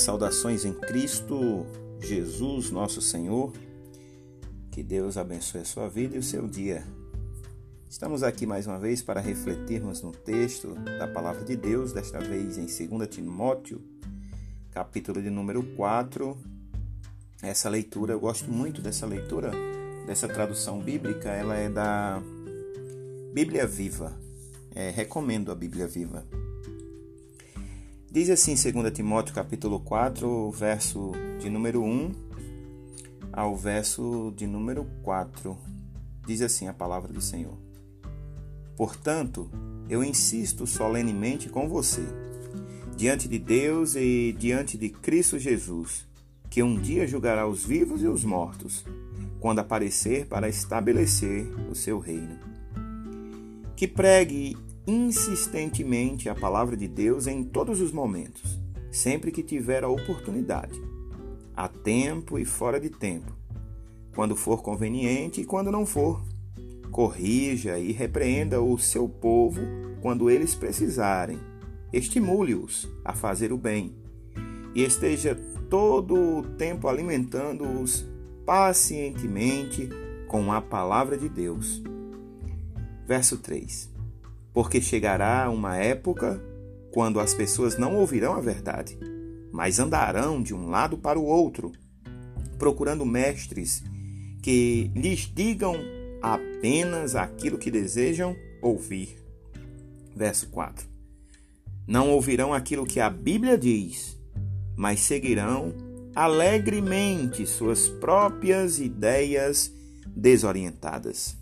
Saudações em Cristo Jesus, nosso Senhor. Que Deus abençoe a sua vida e o seu dia. Estamos aqui mais uma vez para refletirmos no texto da palavra de Deus, desta vez em 2 Timóteo, capítulo de número 4. Essa leitura, eu gosto muito dessa leitura, dessa tradução bíblica, ela é da Bíblia Viva. É, recomendo a Bíblia Viva. Diz assim 2 Timóteo capítulo 4, verso de número 1 ao verso de número 4. Diz assim a palavra do Senhor. Portanto, eu insisto solenemente com você, diante de Deus e diante de Cristo Jesus, que um dia julgará os vivos e os mortos, quando aparecer para estabelecer o seu reino. Que pregue insistentemente a palavra de Deus em todos os momentos, sempre que tiver a oportunidade, a tempo e fora de tempo, quando for conveniente e quando não for. Corrija e repreenda o seu povo quando eles precisarem. Estimule-os a fazer o bem e esteja todo o tempo alimentando-os pacientemente com a palavra de Deus. Verso 3 porque chegará uma época quando as pessoas não ouvirão a verdade, mas andarão de um lado para o outro, procurando mestres que lhes digam apenas aquilo que desejam ouvir. Verso 4. Não ouvirão aquilo que a Bíblia diz, mas seguirão alegremente suas próprias ideias desorientadas.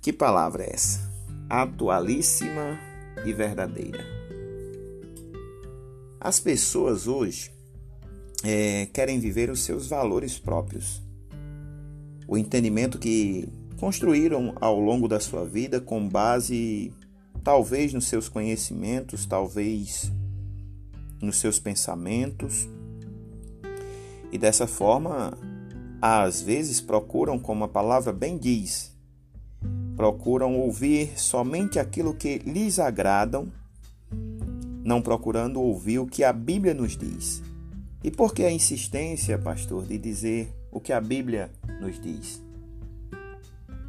Que palavra é essa? Atualíssima e verdadeira. As pessoas hoje é, querem viver os seus valores próprios, o entendimento que construíram ao longo da sua vida com base talvez nos seus conhecimentos, talvez nos seus pensamentos. E dessa forma, às vezes procuram, como a palavra bem diz, procuram ouvir somente aquilo que lhes agradam, não procurando ouvir o que a Bíblia nos diz. E por que a insistência, pastor, de dizer o que a Bíblia nos diz?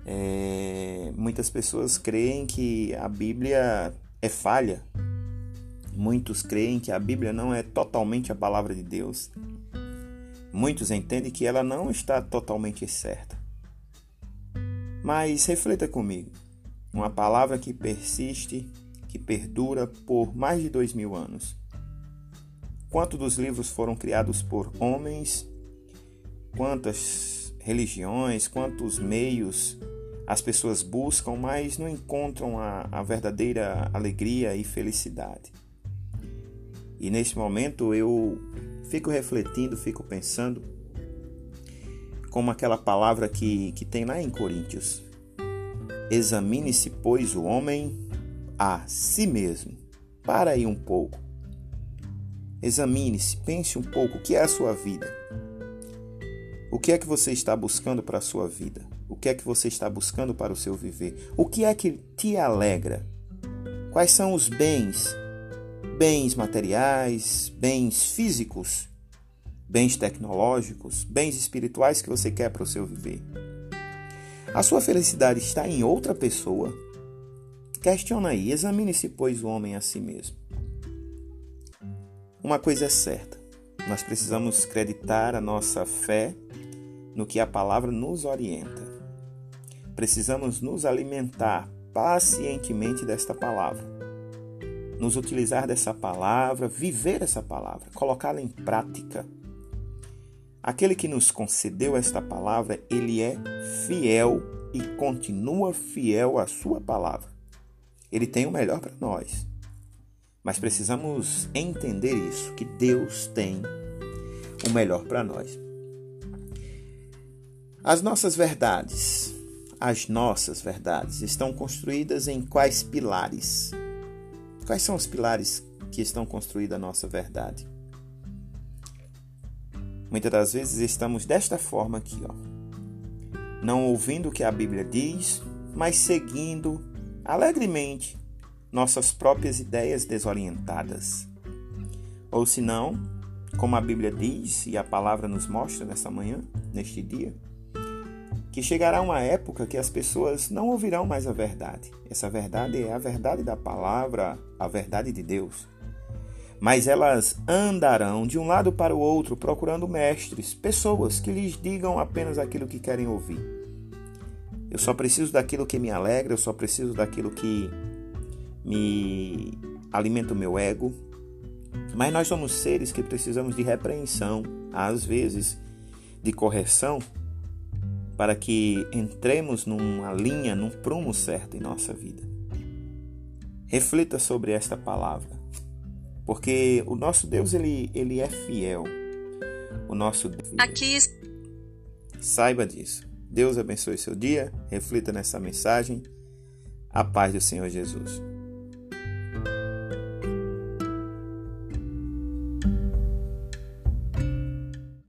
É, muitas pessoas creem que a Bíblia é falha. Muitos creem que a Bíblia não é totalmente a palavra de Deus. Muitos entendem que ela não está totalmente certa. Mas reflita comigo. Uma palavra que persiste, que perdura por mais de dois mil anos. Quantos dos livros foram criados por homens? Quantas religiões, quantos meios as pessoas buscam, mas não encontram a, a verdadeira alegria e felicidade. E nesse momento eu fico refletindo, fico pensando como aquela palavra que, que tem lá em Coríntios. Examine-se, pois, o homem a si mesmo. Para aí um pouco. Examine-se, pense um pouco o que é a sua vida. O que é que você está buscando para a sua vida? O que é que você está buscando para o seu viver? O que é que te alegra? Quais são os bens? Bens materiais, bens físicos bens tecnológicos, bens espirituais que você quer para o seu viver. A sua felicidade está em outra pessoa? Questiona aí, examine-se, pois, o homem a si mesmo. Uma coisa é certa, nós precisamos acreditar a nossa fé no que a palavra nos orienta. Precisamos nos alimentar pacientemente desta palavra, nos utilizar dessa palavra, viver essa palavra, colocá-la em prática Aquele que nos concedeu esta palavra, ele é fiel e continua fiel à sua palavra. Ele tem o melhor para nós. Mas precisamos entender isso, que Deus tem o melhor para nós. As nossas verdades, as nossas verdades estão construídas em quais pilares? Quais são os pilares que estão construídos a nossa verdade? Muitas das vezes estamos desta forma aqui, ó. Não ouvindo o que a Bíblia diz, mas seguindo alegremente nossas próprias ideias desorientadas. Ou se não, como a Bíblia diz e a palavra nos mostra nessa manhã, neste dia, que chegará uma época que as pessoas não ouvirão mais a verdade. Essa verdade é a verdade da palavra, a verdade de Deus. Mas elas andarão de um lado para o outro procurando mestres, pessoas que lhes digam apenas aquilo que querem ouvir. Eu só preciso daquilo que me alegra, eu só preciso daquilo que me alimenta o meu ego. Mas nós somos seres que precisamos de repreensão, às vezes de correção, para que entremos numa linha, num prumo certo em nossa vida. Reflita sobre esta palavra, porque o nosso Deus ele, ele é fiel. O nosso Deus, aqui saiba disso. Deus abençoe seu dia. Reflita nessa mensagem. A paz do Senhor Jesus.